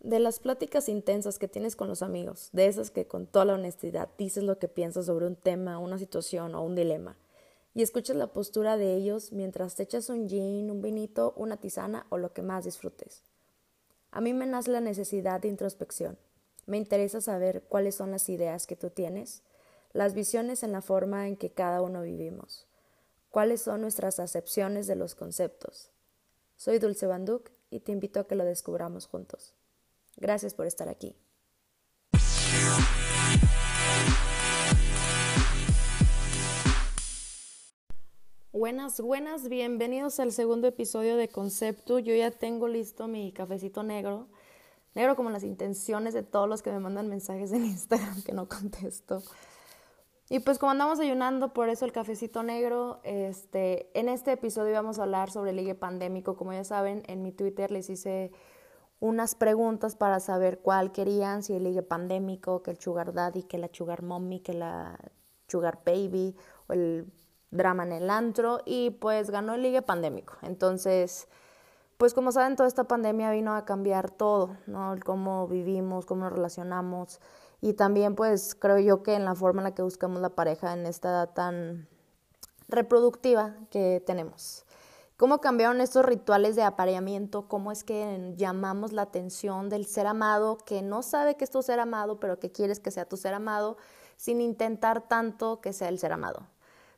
De las pláticas intensas que tienes con los amigos, de esas que con toda la honestidad dices lo que piensas sobre un tema, una situación o un dilema, y escuchas la postura de ellos mientras te echas un gin, un vinito, una tisana o lo que más disfrutes. A mí me nace la necesidad de introspección. Me interesa saber cuáles son las ideas que tú tienes, las visiones en la forma en que cada uno vivimos, cuáles son nuestras acepciones de los conceptos. Soy Dulce Banduk y te invito a que lo descubramos juntos. Gracias por estar aquí. Buenas, buenas, bienvenidos al segundo episodio de Concepto. Yo ya tengo listo mi cafecito negro, negro como las intenciones de todos los que me mandan mensajes en Instagram que no contesto. Y pues como andamos ayunando, por eso el cafecito negro, este, en este episodio vamos a hablar sobre el ligue pandémico. Como ya saben, en mi Twitter les hice unas preguntas para saber cuál querían, si el ligue pandémico, que el sugar daddy, que la sugar mommy, que la sugar baby, o el drama en el antro, y pues ganó el ligue pandémico. Entonces, pues como saben, toda esta pandemia vino a cambiar todo, ¿no? cómo vivimos, cómo nos relacionamos, y también pues creo yo que en la forma en la que buscamos la pareja en esta edad tan reproductiva que tenemos. ¿Cómo cambiaron estos rituales de apareamiento? ¿Cómo es que llamamos la atención del ser amado que no sabe que es tu ser amado, pero que quieres que sea tu ser amado, sin intentar tanto que sea el ser amado?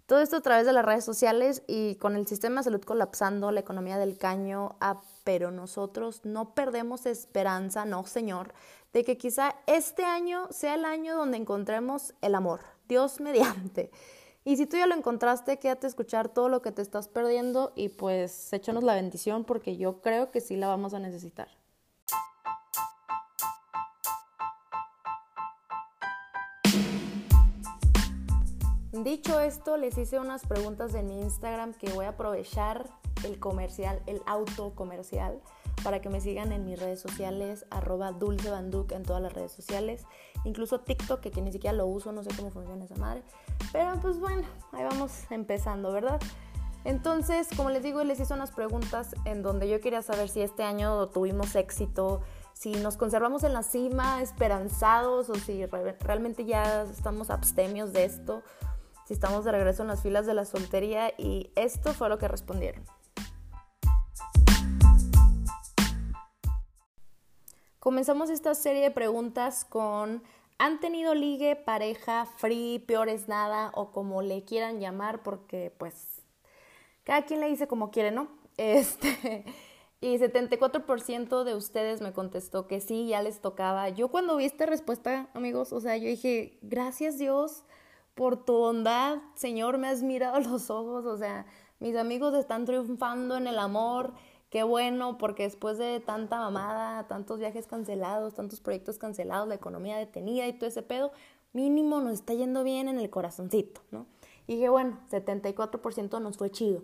Todo esto a través de las redes sociales y con el sistema de salud colapsando, la economía del caño, ah, pero nosotros no perdemos esperanza, no, Señor, de que quizá este año sea el año donde encontremos el amor, Dios mediante. Y si tú ya lo encontraste, quédate a escuchar todo lo que te estás perdiendo y pues échanos la bendición porque yo creo que sí la vamos a necesitar. Dicho esto, les hice unas preguntas en Instagram que voy a aprovechar el comercial, el auto comercial para que me sigan en mis redes sociales, arroba dulcebanduc en todas las redes sociales, incluso TikTok, que, ni siquiera lo uso, no sé cómo funciona esa madre. Pero pues bueno, ahí vamos empezando, ¿verdad? Entonces, como les digo, les hice unas preguntas en donde yo quería saber si este año tuvimos éxito, si nos conservamos en la cima, esperanzados, o si realmente ya estamos abstemios de esto, si estamos de regreso en las filas de la soltería, y esto fue lo que respondieron. Comenzamos esta serie de preguntas con ¿han tenido ligue, pareja, free, peor es nada o como le quieran llamar? Porque pues cada quien le dice como quiere, ¿no? Este, y 74% de ustedes me contestó que sí, ya les tocaba. Yo cuando vi esta respuesta, amigos, o sea, yo dije, gracias Dios por tu bondad, Señor, me has mirado los ojos, o sea, mis amigos están triunfando en el amor qué bueno, porque después de tanta mamada, tantos viajes cancelados, tantos proyectos cancelados, la economía detenida y todo ese pedo, mínimo nos está yendo bien en el corazoncito, ¿no? Y dije, bueno, 74% nos fue chido.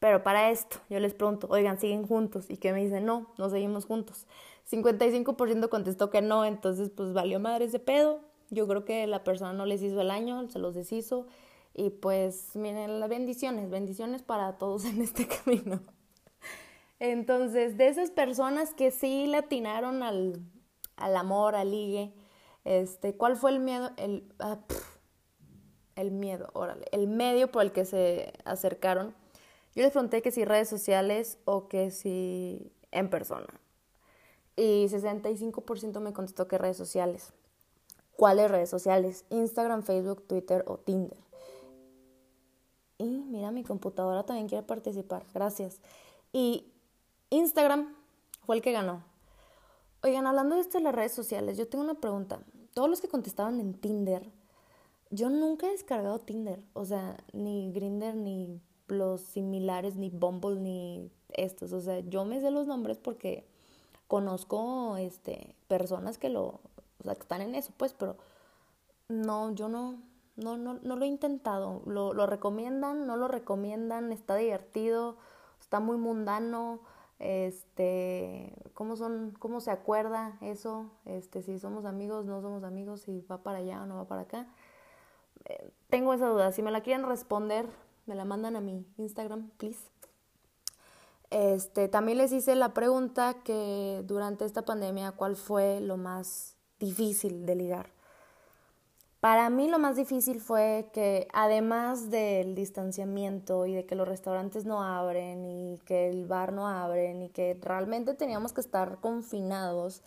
Pero para esto, yo les pregunto, oigan, ¿siguen juntos? Y que me dicen, no, no seguimos juntos. 55% contestó que no, entonces pues valió madre ese pedo. Yo creo que la persona no les hizo el año, se los deshizo. Y pues miren, las bendiciones, bendiciones para todos en este camino. Entonces, de esas personas que sí le atinaron al, amor, al ligue, este, ¿cuál fue el miedo? El, ah, el miedo, órale, el medio por el que se acercaron. Yo les pregunté que si redes sociales o que si en persona. Y 65% me contestó que redes sociales. ¿Cuáles redes sociales? Instagram, Facebook, Twitter o Tinder. Y mira, mi computadora también quiere participar. Gracias. Y Instagram fue el que ganó. Oigan, hablando de esto de las redes sociales, yo tengo una pregunta. Todos los que contestaban en Tinder, yo nunca he descargado Tinder. O sea, ni Grinder, ni los similares, ni Bumble, ni estos. O sea, yo me sé los nombres porque conozco este, personas que lo, o sea, que están en eso, pues, pero no, yo no, no, no, no lo he intentado. Lo, lo recomiendan, no lo recomiendan, está divertido, está muy mundano este, cómo son, cómo se acuerda eso, este, si somos amigos, no somos amigos, si va para allá o no va para acá. eh, tengo esa duda. Si me la quieren responder, me la mandan a mi Instagram, please. Este, también les hice la pregunta que durante esta pandemia, ¿cuál fue lo más difícil de ligar? Para mí lo más difícil fue que además del distanciamiento y de que los restaurantes no abren y que el bar no abren y que realmente teníamos que estar confinados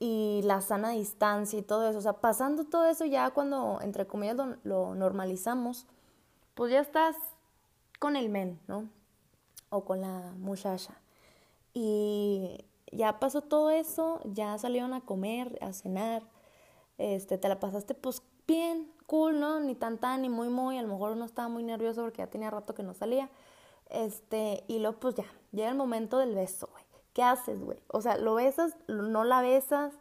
y la sana distancia y todo eso, o sea, pasando todo eso ya cuando entre comillas lo, normalizamos, pues ya estás con el men, ¿no? O con la muchacha. Y ya pasó todo eso, ya salieron a comer, a cenar este, te la pasaste pues bien, cool, ¿no? Ni tan tan, ni muy muy, a lo mejor uno estaba muy nervioso porque ya tenía rato que no salía. Este, y luego pues ya, llega el momento del beso, güey. ¿Qué haces, güey? O sea, lo besas, no la besas,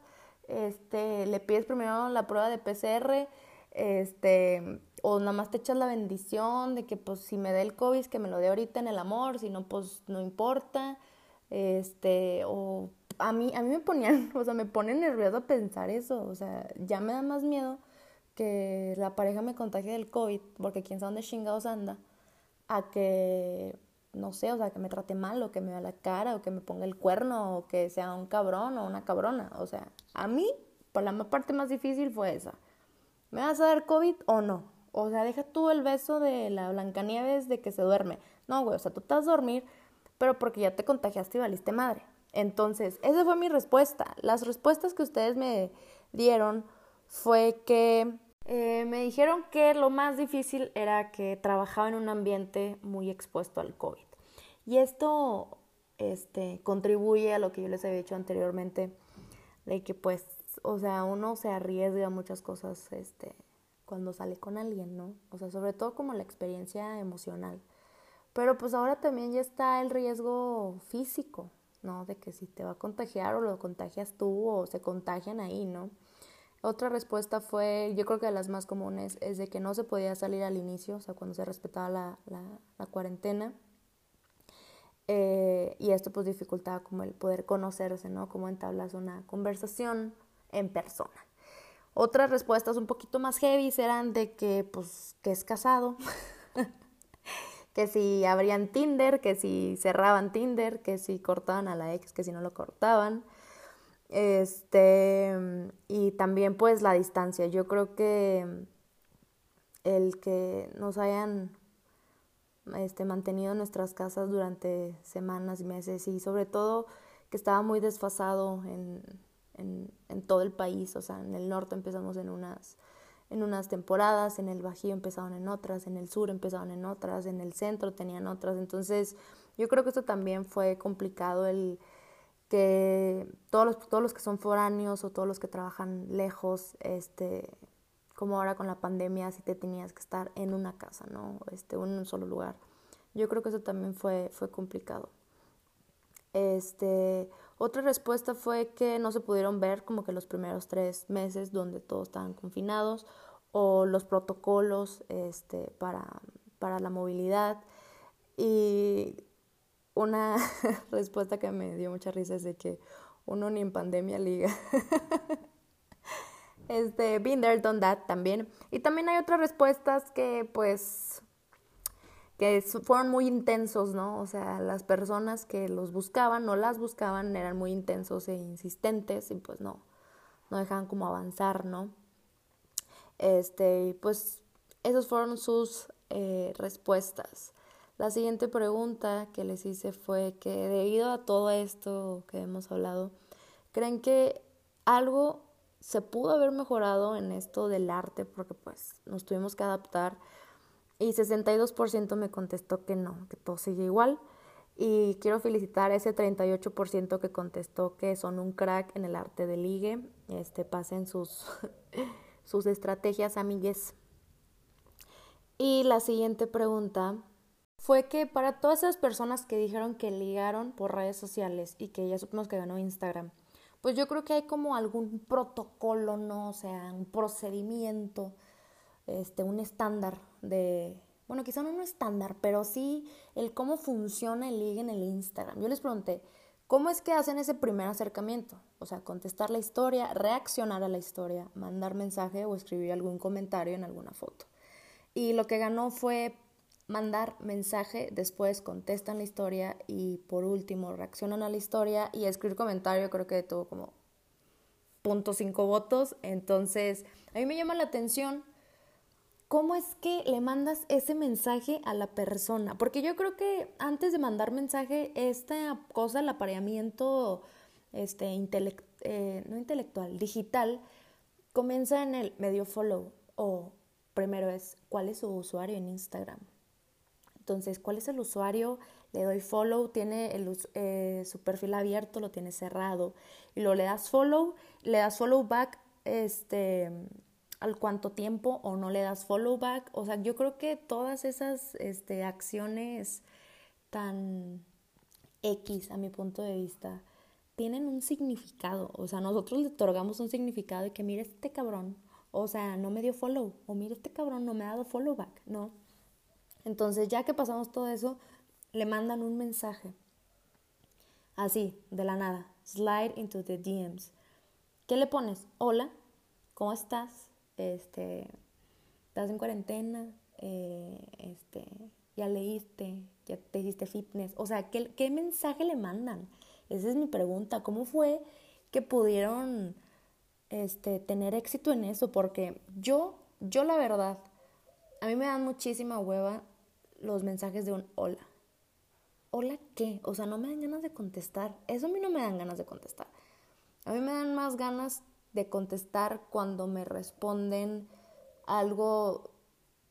este, le pides primero la prueba de PCR, este, o nada más te echas la bendición de que pues si me da el COVID, que me lo dé ahorita en el amor, si no, pues no importa, este, o a mí, a mí me ponían, o sea, me pone nervioso pensar eso, o sea, ya me da más miedo que la pareja me contagie del COVID, porque quién sabe dónde chingados anda, a que, no sé, o sea, que me trate mal, o que me vea la cara, o que me ponga el cuerno, o que sea un cabrón o una cabrona, o sea, a mí, por la parte más difícil fue esa, ¿me vas a dar COVID o no? O sea, deja tú el beso de la Blancanieves de que se duerme. No, güey, o sea, tú estás a dormir, pero porque ya te contagiaste y valiste madre. Entonces, esa fue mi respuesta. Las respuestas que ustedes me dieron fue que eh, me dijeron que lo más difícil era que trabajaba en un ambiente muy expuesto al COVID. Y esto este, contribuye a lo que yo les había dicho anteriormente, de que pues, o sea, uno se arriesga muchas cosas este, cuando sale con alguien, ¿no? O sea, sobre todo como la experiencia emocional. Pero pues ahora también ya está el riesgo físico, ¿no? De que si te va a contagiar o lo contagias tú o se contagian ahí, ¿no? Otra respuesta fue, yo creo que de las más comunes, es de que no se podía salir al inicio, o sea, cuando se respetaba la, la, cuarentena. Eh, y esto pues dificultaba como el poder conocerse, ¿no? Cómo entablas una conversación en persona. Otras respuestas un poquito más heavy eran de que, pues, que es casado. que si abrían Tinder, que si cerraban Tinder, que si cortaban a la ex, que si no lo cortaban. Este, y también pues la distancia. Yo creo que el que nos hayan este, mantenido en nuestras casas durante semanas y meses y sobre todo que estaba muy desfasado en, en, en todo el país. O sea, en el norte empezamos en unas en unas temporadas, en el Bajío empezaban en otras, en el sur empezaban en otras, en el centro tenían otras. Entonces, yo creo que esto también fue complicado el que todos los, todos los que son foráneos o todos los que trabajan lejos, este, como ahora con la pandemia, si te tenías que estar en una casa, ¿no? Este, en un solo lugar. Yo creo que eso también fue, fue complicado. Este, otra respuesta fue que no se pudieron ver como que los primeros tres meses donde todos estaban confinados o los protocolos este, para, para la movilidad. Y una respuesta que me dio mucha risa es de que uno ni en pandemia liga. este, been there, done that también. Y también hay otras respuestas que pues que fueron muy intensos, ¿no? O sea, las personas que los buscaban, no las buscaban, eran muy intensos e insistentes y pues no, no dejaban como avanzar, ¿no? Este, pues esas fueron sus eh, respuestas. La siguiente pregunta que les hice fue que debido a todo esto que hemos hablado, ¿creen que algo se pudo haber mejorado en esto del arte? Porque pues nos tuvimos que adaptar y 62% me contestó que no, que todo sigue igual. Y quiero felicitar a ese 38% que contestó que son un crack en el arte de ligue. Este, pasen sus, sus estrategias, amigues. Y la siguiente pregunta fue que para todas esas personas que dijeron que ligaron por redes sociales y que ya supimos que ganó Instagram, pues yo creo que hay como algún protocolo, ¿no? O sea, un procedimiento este, un estándar de, bueno, quizá no un estándar, pero sí el cómo funciona el ligue en el Instagram. Yo les pregunté, ¿cómo es que hacen ese primer acercamiento? O sea, contestar la historia, reaccionar a la historia, mandar mensaje o escribir algún comentario en alguna foto. Y lo que ganó fue mandar mensaje, después contestan la historia y por último reaccionan a la historia y escribir comentario creo que tuvo como punto cinco votos. Entonces, a mí me llama la atención cómo es que le mandas ese mensaje a la persona. Porque yo creo que antes de mandar mensaje, esta cosa, el apareamiento este, eh, no intelectual, digital, comienza en el medio follow o primero es cuál es su usuario en Instagram. Entonces, ¿cuál es el usuario? Le doy follow, tiene el, eh, su perfil abierto, lo tiene cerrado. Y luego le das follow, le das follow back este, al cuánto tiempo o no le das follow back. O sea, yo creo que todas esas este, acciones tan X a mi punto de vista tienen un significado. O sea, nosotros le otorgamos un significado de que mire este cabrón, o sea, no me dio follow, o mire este cabrón, no me ha dado follow back, ¿no? Entonces, ya que pasamos todo eso, le mandan un mensaje. Así, de la nada. Slide into the DMs. ¿Qué le pones? Hola, ¿cómo estás? Este, ¿estás en cuarentena? Eh, este, ya leíste, ya te hiciste fitness. O sea, ¿qué, ¿qué mensaje le mandan? Esa es mi pregunta. ¿Cómo fue que pudieron este, tener éxito en eso? Porque yo, yo la verdad, a mí me dan muchísima hueva los mensajes de un hola. ¿Hola qué? O sea, no me dan ganas de contestar. Eso a mí no me dan ganas de contestar. A mí me dan más ganas de contestar cuando me responden algo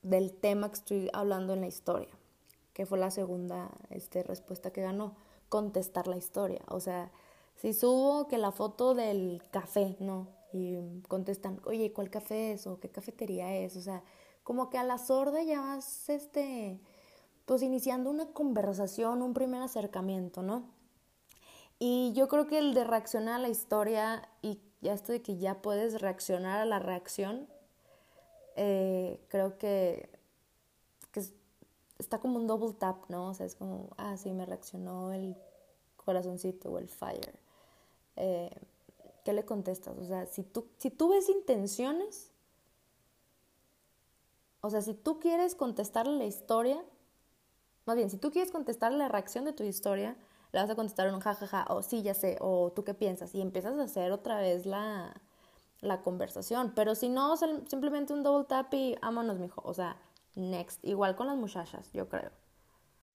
del tema que estoy hablando en la historia, que fue la segunda este, respuesta que ganó contestar la historia. O sea, si subo que la foto del café, ¿no? Y contestan, oye, ¿cuál café es? ¿O qué cafetería es? O sea, como que a la sorda ya vas, este, pues iniciando una conversación, un primer acercamiento, ¿no? Y yo creo que el de reaccionar a la historia y ya esto de que ya puedes reaccionar a la reacción, eh, creo que, que está como un double tap, ¿no? O sea, es como, ah, sí, me reaccionó el corazoncito o el fire. Eh, ¿Qué le contestas? O sea, si tú, si tú ves intenciones, o sea, si tú quieres contestarle la historia, más bien, si tú quieres contestarle la reacción de tu historia, le vas a contestar un jajaja, o sí, ya sé, o tú qué piensas, y empiezas a hacer otra vez la, la conversación. Pero si no, simplemente un double tap y vámonos, mijo. O sea, next. Igual con las muchachas, yo creo.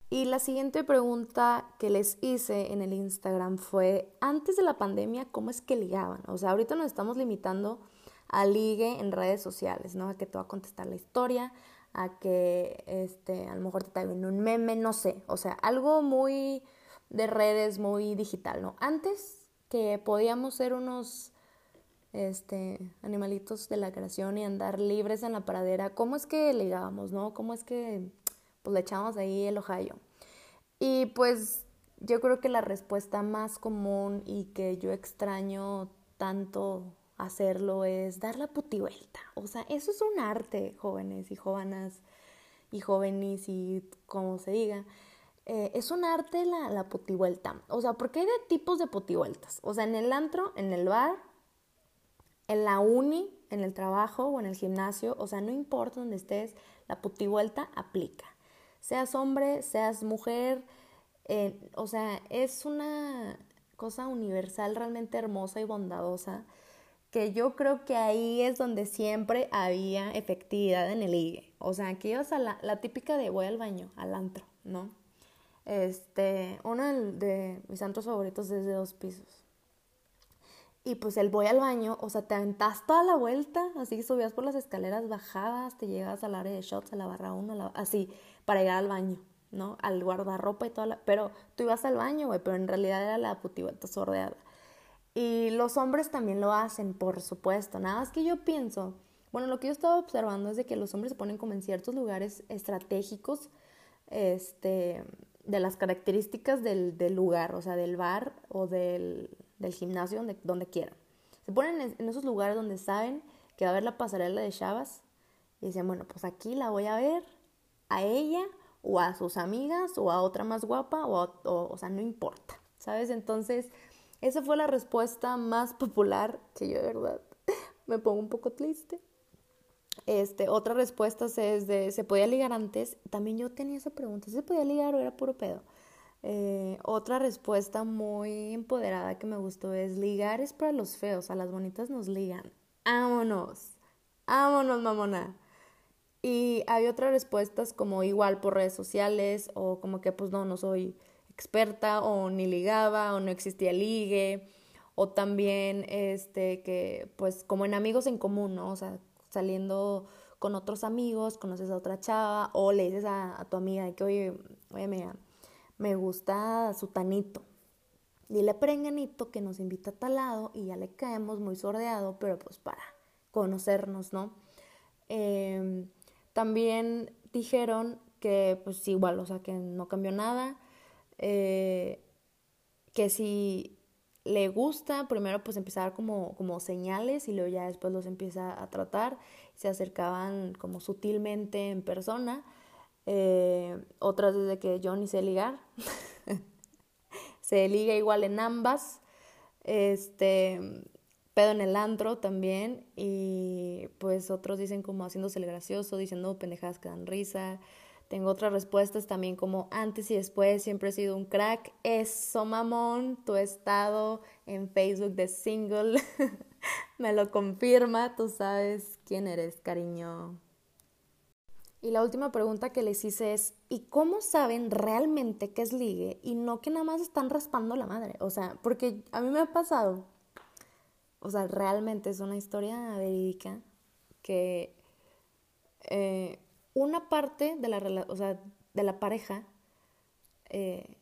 Y la siguiente pregunta que les hice en el Instagram fue, antes de la pandemia, ¿cómo es que ligaban? O sea, ahorita nos estamos limitando a ligue en redes sociales, ¿no? A que te va a contestar la historia, a que este, a lo mejor te traigan un meme, no sé. O sea, algo muy de redes, muy digital, ¿no? Antes que podíamos ser unos este, animalitos de la creación y andar libres en la pradera, ¿cómo es que ligábamos, no? ¿Cómo es que pues, le echamos ahí el ojallo? Y pues yo creo que la respuesta más común y que yo extraño tanto hacerlo es dar la putivuelta. O sea, eso es un arte, jóvenes y jóvenes y jóvenes y como se diga. Eh, es un arte la, la putivuelta. O sea, porque hay de tipos de putivueltas. O sea, en el antro, en el bar, en la uni, en el trabajo o en el gimnasio, o sea, no importa donde estés, la putivuelta aplica. Seas hombre, seas mujer, eh, o sea, es una cosa universal realmente hermosa y bondadosa que yo creo que ahí es donde siempre había efectividad en el ligue. O sea, aquí ibas a la, la típica de voy al baño, al antro, ¿no? Este, uno de mis antros favoritos es de dos pisos. Y pues el voy al baño, o sea, te aventas toda la vuelta, así subías por las escaleras, bajabas, te llegas al área de shots, a la barra 1, así, para llegar al baño, ¿no? Al guardarropa y toda la... Pero tú ibas al baño, güey, pero en realidad era la putivuelta sordeada. Y los hombres también lo hacen, por supuesto. Nada más que yo pienso, bueno, lo que yo estaba observando es de que los hombres se ponen como en ciertos lugares estratégicos, este, de las características del, lugar, o sea, del bar o del gimnasio, donde, donde quieran. Se ponen en, esos lugares donde saben que va a haber la pasarela de chavas y dicen, bueno, pues aquí la voy a ver a ella o a sus amigas o a otra más guapa o, o, sea, no importa, ¿sabes? Entonces, esa fue la respuesta más popular que yo de verdad me pongo un poco triste. Este, otra respuesta es de, ¿se podía ligar antes? También yo tenía esa pregunta, ¿se podía ligar o era puro pedo? Eh, otra respuesta muy empoderada que me gustó es, ligar es para los feos, a las bonitas nos ligan. Vámonos, vámonos, mamona. Y hay otras respuestas como igual por redes sociales o como que pues no, no soy experta o ni ligaba o no existía ligue o también este que pues como en amigos en común, ¿no? O sea, saliendo con otros amigos, conoces a otra chava o le dices a, tu amiga que oye, oye, mira, me gusta su tanito. Dile a que nos invita a tal lado y ya le caemos muy sordeado, pero pues para conocernos, ¿no? Em, también dijeron que pues igual, o sea, que no cambió nada, eh, que si le gusta, primero pues empezar como, como señales y luego ya después los empieza a tratar, se acercaban como sutilmente en persona, eh, otras desde que ni sé ligar, se liga igual en ambas, este, pedo en el antro también. Y pues otros dicen como haciéndose el gracioso, diciendo pendejadas que dan risa, tengo otras respuestas también como antes y después siempre he sido un crack. Eso, mamón, tu estado en Facebook de single me lo confirma. Tú sabes quién eres, cariño. Y la última pregunta que les hice es, ¿y cómo saben realmente que es ligue y no que nada más están raspando la madre? O sea, porque a mí me ha pasado, o sea, realmente es una historia verídica que eh, una parte de la, o sea, de la pareja eh,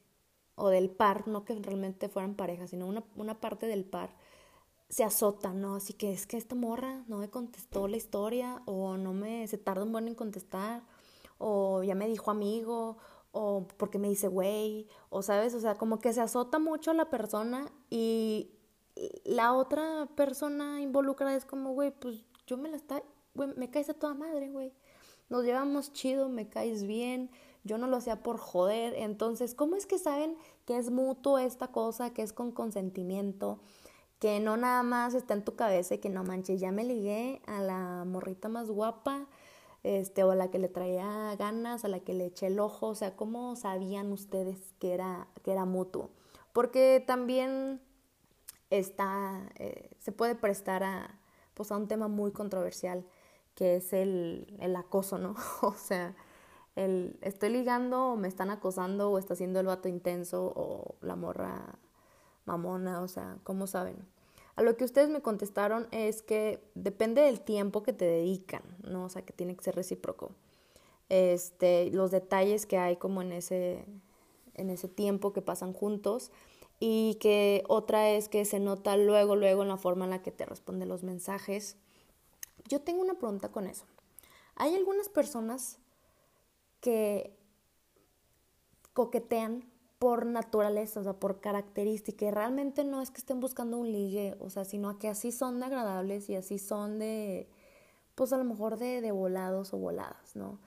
o del par, no que realmente fueran pareja, sino una, una parte del par se azota, ¿no? Así que es que esta morra no me contestó la historia o no me, se tarda un buen en contestar o ya me dijo amigo o porque me dice güey o sabes, o sea, como que se azota mucho la persona y la otra persona involucrada es como, güey, pues yo me la está, güey, me caes a toda madre, güey nos llevamos chido, me caes bien, yo no lo hacía por joder. Entonces, ¿cómo es que saben que es mutuo esta cosa, que es con consentimiento, que no nada más está en tu cabeza y que no manches, ya me ligué a la morrita más guapa, este, o a la que le traía ganas, a la que le eché el ojo, o sea, ¿cómo sabían ustedes que era, que era mutuo? Porque también está, eh, se puede prestar a, pues, a un tema muy controversial que es el, el acoso, ¿no? o sea, el estoy ligando o me están acosando o está haciendo el vato intenso o la morra mamona, o sea, ¿cómo saben? A lo que ustedes me contestaron es que depende del tiempo que te dedican, ¿no? O sea, que tiene que ser recíproco. Este, los detalles que hay como en ese, en ese tiempo que pasan juntos y que otra es que se nota luego, luego en la forma en la que te responden los mensajes yo tengo una pregunta con eso. Hay algunas personas que coquetean por naturaleza, o sea, por característica, y realmente no es que estén buscando un ligue, o sea, sino que así son de agradables y así son de, pues a lo mejor de, de volados o voladas, ¿no?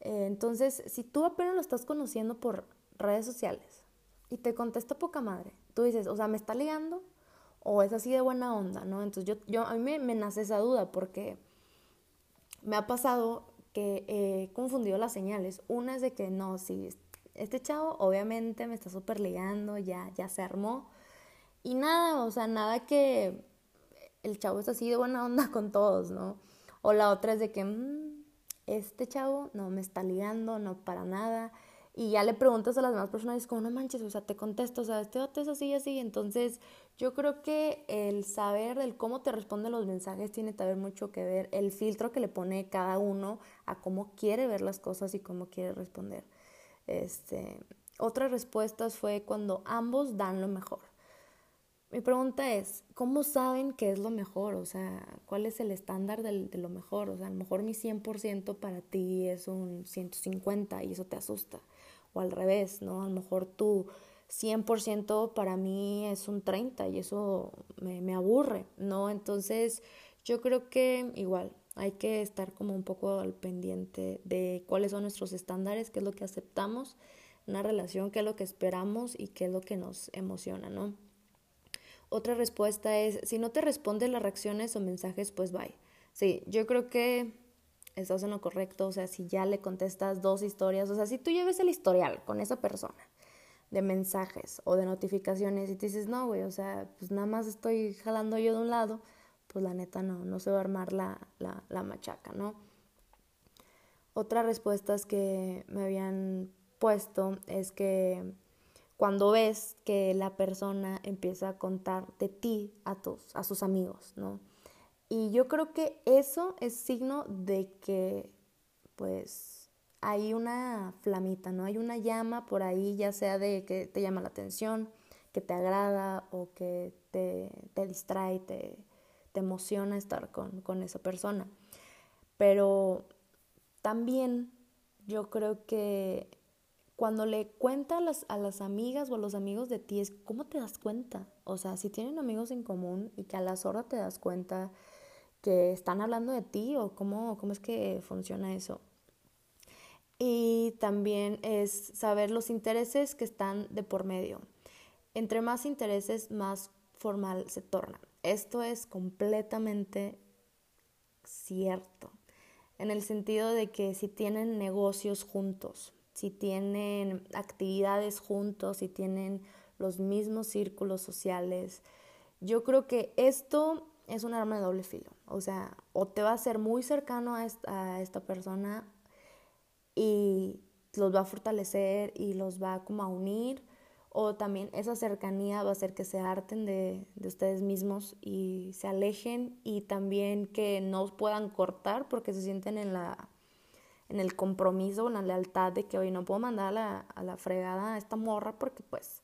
Eh, entonces, si tú apenas lo estás conociendo por redes sociales y te contesta poca madre, tú dices, o sea, ¿me está ligando? O es así de buena onda, ¿no? Entonces yo, yo a mí me, nace esa duda porque me ha pasado que he confundido las señales. Una es de que no, si este chavo obviamente me está súper ligando, ya, ya se armó. Y nada, o sea, nada que el chavo es así de buena onda con todos, ¿no? O la otra es de que mm, este chavo no me está ligando, no para nada y ya le preguntas a las demás personas y es como, no manches, o sea, te contesto, o sea, este vato es así y así. Entonces, yo creo que el saber el cómo te responden los mensajes tiene que mucho que ver el filtro que le pone cada uno a cómo quiere ver las cosas y cómo quiere responder. Este, otra respuesta fue cuando ambos dan lo mejor. Mi pregunta es, ¿cómo saben qué es lo mejor? O sea, ¿cuál es el estándar de, de lo mejor? O sea, a lo mejor mi 100% para ti es un 150 y eso te asusta o al revés, ¿no? A lo mejor tu 100% para mí es un 30 y eso me, me aburre, ¿no? Entonces yo creo que igual hay que estar como un poco al pendiente de cuáles son nuestros estándares, qué es lo que aceptamos una relación, qué es lo que esperamos y qué es lo que nos emociona, ¿no? Otra respuesta es, si no te responden las reacciones o mensajes, pues bye. Sí, yo creo que estás en lo correcto, o sea, si ya le contestas dos historias, o sea, si tú lleves el historial con esa persona de mensajes o de notificaciones y te dices, no, güey, o sea, pues nada más estoy jalando yo de un lado, pues la neta no, no se va a armar la, la, la machaca, ¿no? Otra respuesta que me habían puesto es que cuando ves que la persona empieza a contar de ti a, tus, a sus amigos, ¿no? Y yo creo que eso es signo de que, pues, hay una flamita, ¿no? Hay una llama por ahí, ya sea de que te llama la atención, que te agrada o que te, te distrae, te, te emociona estar con, con esa persona. Pero también yo creo que cuando le cuenta a las, a las amigas o a los amigos de ti es cómo te das cuenta. O sea, si tienen amigos en común y que a las horas te das cuenta que están hablando de ti o cómo, cómo es que funciona eso. Y también es saber los intereses que están de por medio. Entre más intereses, más formal se torna. Esto es completamente cierto, en el sentido de que si tienen negocios juntos, si tienen actividades juntos, si tienen los mismos círculos sociales. Yo creo que esto es un arma de doble filo. O sea, o te va a ser muy cercano a esta, persona y los va a fortalecer y los va como a unir, o también esa cercanía va a hacer que se harten de, de, ustedes mismos y se alejen y también que no puedan cortar porque se sienten en la en el compromiso, en la lealtad de que hoy no puedo mandar a la, a la fregada a esta morra porque pues,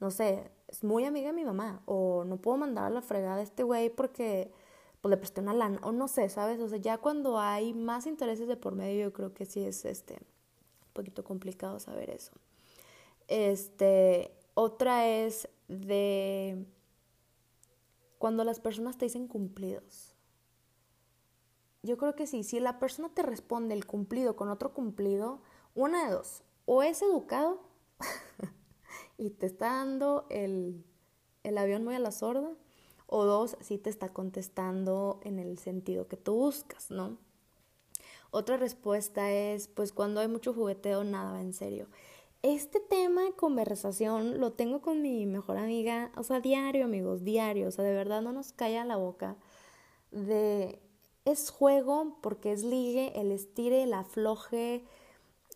no sé, es muy amiga de mi mamá, o no puedo mandar a la fregada a este güey porque pues le presté una lana, o no sé, ¿sabes? O sea, ya cuando hay más intereses de por medio, yo creo que sí es este un poquito complicado saber eso. Este, otra es de cuando las personas te dicen cumplidos yo creo que sí, si la persona te responde el cumplido con otro cumplido, una de dos, o es educado y te está dando el, el avión muy a la sorda, o dos, si te está contestando en el sentido que tú buscas, ¿no? Otra respuesta es, pues cuando hay mucho jugueteo, nada va en serio. Este tema de conversación lo tengo con mi mejor amiga, o sea, diario, amigos, diario, o sea, de verdad no nos calla la boca de es juego porque es ligue, el estire, el afloje,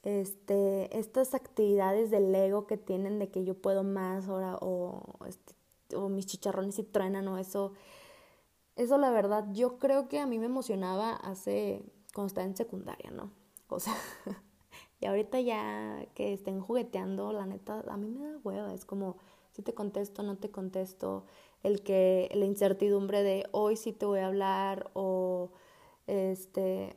este, estas actividades del ego que tienen de que yo puedo más ahora o, este, o mis chicharrones y truenan o eso. Eso la verdad yo creo que a mí me emocionaba hace cuando estaba en secundaria, ¿no? O sea, y ahorita ya que estén jugueteando, la neta, a mí me da hueva, es como si te contesto, no te contesto, el que la incertidumbre de hoy sí te voy a hablar o este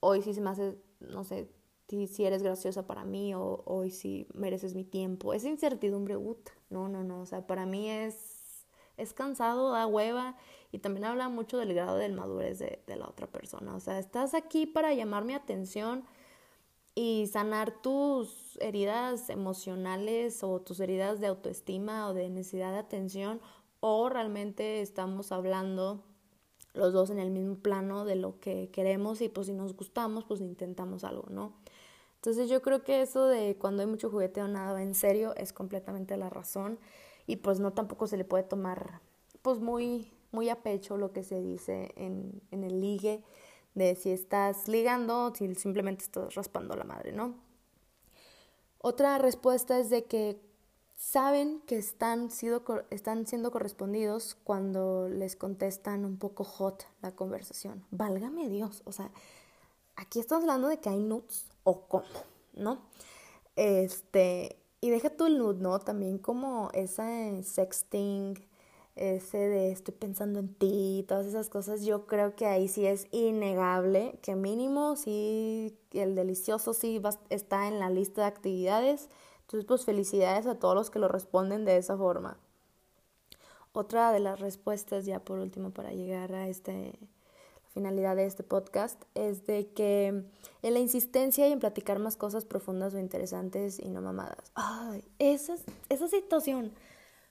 hoy sí se me hace, no sé, si, eres graciosa para mí o hoy sí mereces mi tiempo. Esa incertidumbre, ut, no, no, no, o sea, para mí es, es cansado, da hueva y también habla mucho del grado de madurez de, de la otra persona. O sea, estás aquí para llamar mi atención y sanar tus heridas emocionales o tus heridas de autoestima o de necesidad de atención o realmente estamos hablando los dos en el mismo plano de lo que queremos y pues si nos gustamos pues intentamos algo, ¿no? Entonces yo creo que eso de cuando hay mucho jugueteo nada en serio es completamente la razón y pues no tampoco se le puede tomar pues muy, muy a pecho lo que se dice en, en el ligue de si estás ligando o si simplemente estás raspando la madre, ¿no? Otra respuesta es de que saben que están, están siendo correspondidos cuando les contestan un poco hot la conversación. Válgame Dios, o sea, aquí estamos hablando de que hay nudes o cómo, ¿no? Este, y deja el nude, ¿no? También como esa sexting, ese de estoy pensando en ti, todas esas cosas, yo creo que ahí sí es innegable que mínimo sí el delicioso sí va, está en la lista de actividades entonces, pues felicidades a todos los que lo responden de esa forma. Otra de las respuestas, ya por último, para llegar a este, finalidad de este podcast, es de que en la insistencia y en platicar más cosas profundas o interesantes y no mamadas. Ay, esa, esa situación,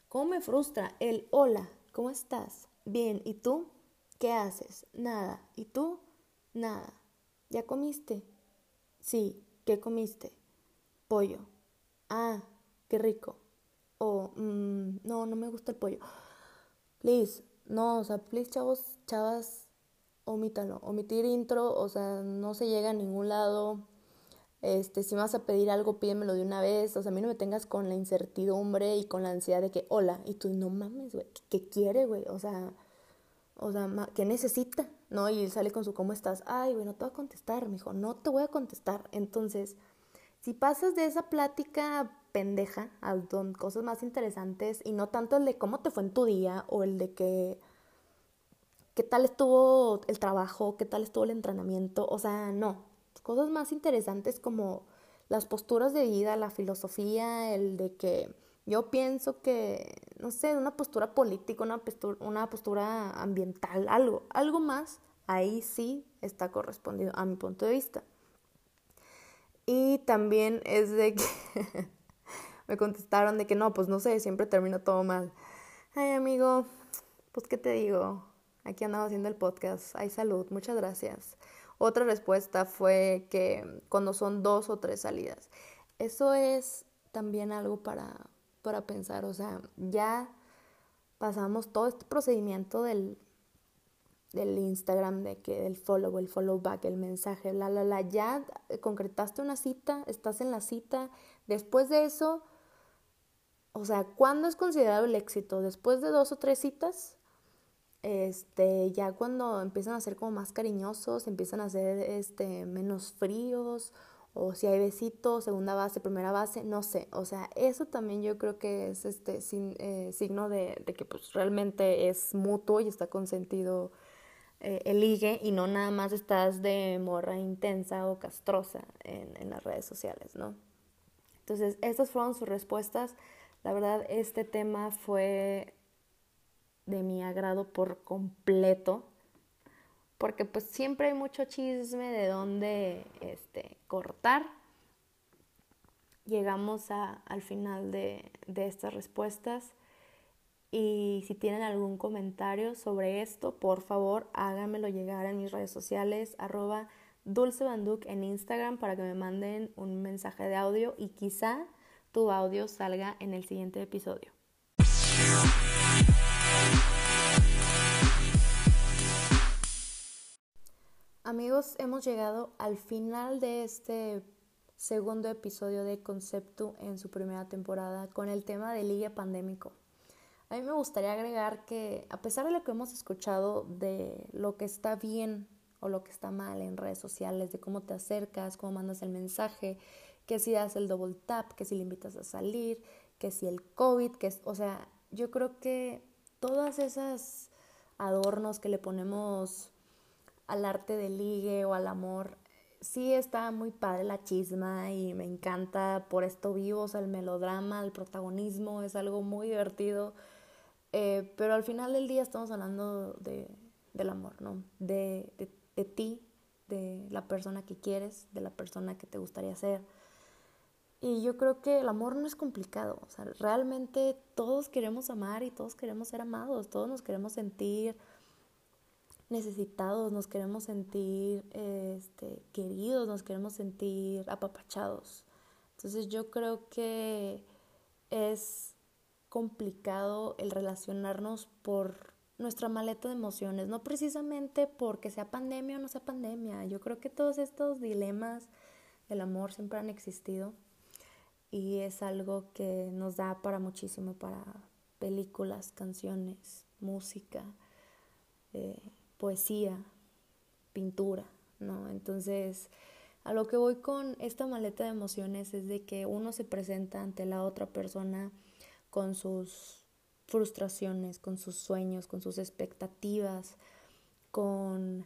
¿cómo me frustra? El hola, ¿cómo estás? Bien, ¿y tú? ¿Qué haces? Nada. ¿Y tú? Nada. ¿ya comiste? Sí, ¿qué comiste? Pollo. Ah, qué rico. O, mm, no, no me gusta el pollo. Please, no, o sea, please, chavos, chavas, omítalo. Omitir intro, o sea, no se llega a ningún lado. Este, si me vas a pedir algo, pídemelo de una vez. O sea, a mí no me tengas con la incertidumbre y con la ansiedad de que, hola, y tú, no mames, güey, ¿qué quiere, güey? O sea, o sea, ¿qué necesita? ¿No? Y sale con su, ¿cómo estás? Ay, güey, no te voy a contestar, mijo, no te voy a contestar. Entonces, si pasas de esa plática pendeja a cosas más interesantes y no tanto el de cómo te fue en tu día o el de que qué tal estuvo el trabajo, qué tal estuvo el entrenamiento, o sea, no, cosas más interesantes como las posturas de vida, la filosofía, el de que yo pienso que, no sé, una postura política, una postura, una postura ambiental, algo, algo más, ahí sí está correspondido a mi punto de vista. Y también es de que me contestaron de que no, pues no sé, siempre termino todo mal. Ay, amigo, pues qué te digo, aquí andaba haciendo el podcast, hay salud, muchas gracias. Otra respuesta fue que cuando son dos o tres salidas. Eso es también algo para, para pensar, o sea, ya pasamos todo este procedimiento del, del Instagram, de que el follow, el follow back, el mensaje, la, la, la, ya concretaste una cita, estás en la cita, después de eso, o sea, ¿cuándo es considerado el éxito? ¿Después de dos o tres citas? Este, ya cuando empiezan a ser como más cariñosos, empiezan a ser este, menos fríos, o si hay besitos, segunda base, primera base, no sé. O sea, eso también yo creo que es este sin, eh, signo de, de, que pues realmente es mutuo y está consentido eh, el ligue y no nada más estás de morra intensa o castrosa en, en las redes sociales, ¿no? Entonces, estas fueron sus respuestas. La verdad, este tema fue de mi agrado por completo, porque pues siempre hay mucho chisme de dónde este, cortar. Llegamos a, al final de, de estas respuestas y si tienen algún comentario sobre esto, por favor háganmelo llegar en mis redes sociales, arroba dulcebanduc en Instagram para que me manden un mensaje de audio y quizá tu audio salga en el siguiente episodio. Amigos, hemos llegado al final de este segundo episodio de Concepto en su primera temporada con el tema del ligue pandémico. A mí me gustaría agregar que a pesar de lo que hemos escuchado de lo que está bien o lo que está mal en redes sociales, de cómo te acercas, cómo mandas el mensaje, que si das el double tap, que si le invitas a salir, que si el COVID, que es, o sea, yo creo que todas esas adornos que le ponemos al arte del ligue o al amor, sí está muy padre la chisma y me encanta por esto vivo, o sea, el melodrama, el protagonismo, es algo muy divertido, eh, pero al final del día estamos hablando de, del amor, ¿no? De, de, de ti, de la persona que quieres, de la persona que te gustaría ser y yo creo que el amor no es complicado, o sea, realmente todos queremos amar y todos queremos ser amados, todos nos queremos sentir necesitados, nos queremos sentir este, queridos, nos queremos sentir apapachados. Entonces yo creo que es complicado el relacionarnos por nuestra maleta de emociones, no precisamente porque sea pandemia o no sea pandemia. Yo creo que todos estos dilemas del amor siempre han existido y es algo que nos da para muchísimo, para películas, canciones, música, eh, poesía, pintura, ¿no? Entonces, a lo que voy con esta maleta de emociones es de que uno se presenta ante la otra persona con sus frustraciones, con sus sueños, con sus expectativas, con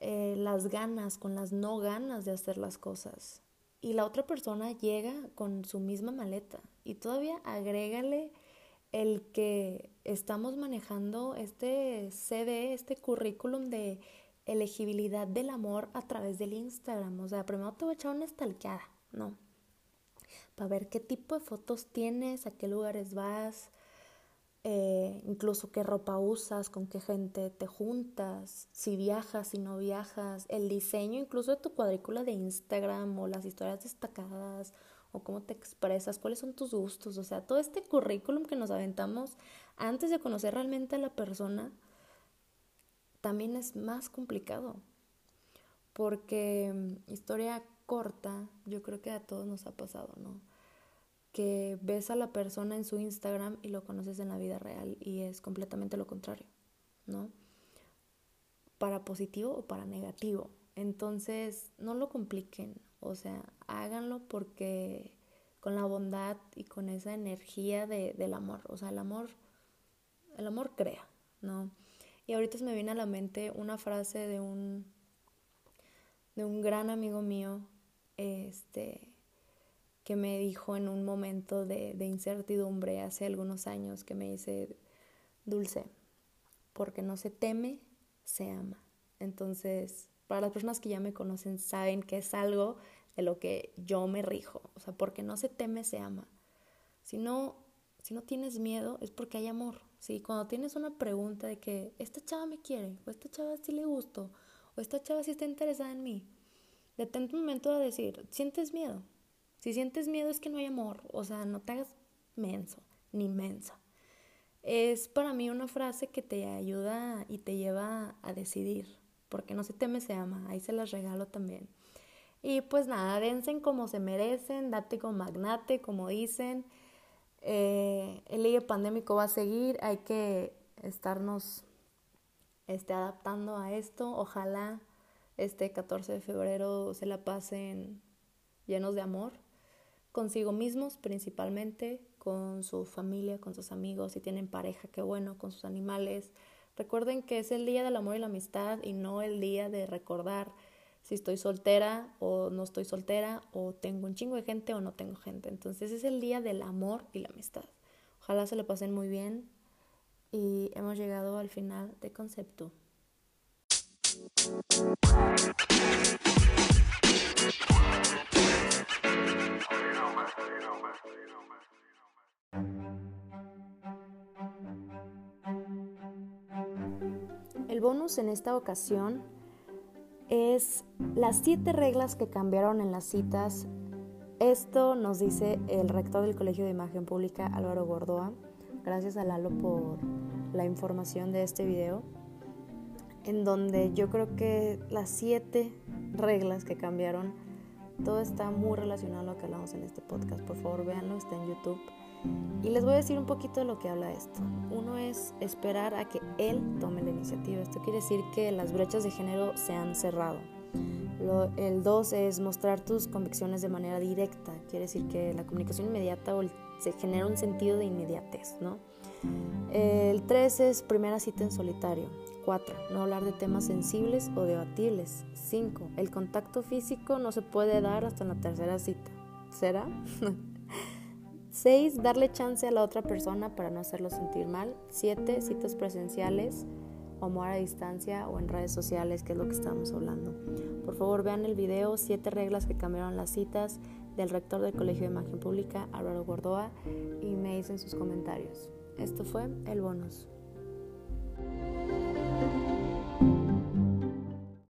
eh, las ganas, con las no ganas de hacer las cosas y la otra persona llega con su misma maleta y todavía agrégale el que estamos manejando este CD, este currículum de elegibilidad del amor a través del Instagram. O sea, primero te voy a echar una estalqueada, ¿no? Para ver qué tipo de fotos tienes, a qué lugares vas, eh, incluso qué ropa usas, con qué gente te juntas, si viajas, si no viajas, el diseño incluso de tu cuadrícula de Instagram o las historias destacadas o cómo te expresas, cuáles son tus gustos, o sea, todo este currículum que nos aventamos antes de conocer realmente a la persona también es más complicado. Porque mm, historia corta, yo creo que a todos nos ha pasado, ¿no? que ves a la persona en su Instagram y lo conoces en la vida real y es completamente lo contrario, ¿no? Para positivo o para negativo. Entonces, no lo compliquen, o sea, háganlo porque con la bondad y con esa energía de, del amor, o sea, el amor, el amor crea, ¿no? Y ahorita me viene a la mente una frase de un, de un gran amigo mío, este, que me dijo en un momento de, incertidumbre hace algunos años, que me dice, Dulce, porque no se teme, se ama. Entonces, para las personas que ya me conocen, saben que es algo de lo que yo me rijo. O sea, porque no se teme, se ama. Si no, si no tienes miedo, es porque hay amor. ¿sí? Cuando tienes una pregunta de que esta chava me quiere, o esta chava sí le gusto, o esta chava sí está interesada en mí, detente un momento a decir, ¿sientes miedo? Si sientes miedo es que no hay amor, o sea, no te hagas menso ni mensa. Es para mí una frase que te ayuda y te lleva a decidir, porque no se teme, se ama, ahí se las regalo también. Y pues nada, dense como se merecen, date con magnate, como dicen. Eh, el ligue pandémico va a seguir, hay que estarnos este, adaptando a esto. Ojalá este 14 de febrero se la pasen llenos de amor consigo mismos principalmente, con su familia, con sus amigos, si tienen pareja, qué bueno, con sus animales. Recuerden que es el día del amor y la amistad y no el día de recordar si estoy soltera o no estoy soltera o tengo un chingo de gente o no tengo gente. Entonces es el día del amor y la amistad. Ojalá se lo pasen muy bien y hemos llegado al final de concepto. El bonus en esta ocasión es las siete reglas que cambiaron en las citas. Esto nos dice el rector del Colegio de Imagen Pública, Álvaro Gordoa. Gracias a Lalo por la información de este video, en donde yo creo que las siete reglas que cambiaron todo está muy relacionado a lo que hablamos en este podcast. Por favor, véanlo, está en YouTube. Y les voy a decir un poquito de lo que habla esto. Uno es esperar a que él tome la iniciativa. Esto quiere decir que las brechas de género se han cerrado. el dos es mostrar tus convicciones de manera directa. Quiere decir que la comunicación inmediata o se genera un sentido de inmediatez, ¿no? El tres es primera cita en solitario. 4. No hablar de temas sensibles o debatibles. 5. El contacto físico no se puede dar hasta la tercera cita. ¿Será? 6. Darle chance a la otra persona para no hacerlo sentir mal. 7. Citas presenciales o amor a distancia o en redes sociales, que es lo que estamos hablando. Por favor, vean el video 7 reglas que cambiaron las citas del rector del Colegio de Imagen Pública, Álvaro Gordoa, y me dicen sus comentarios. Esto fue el bonus.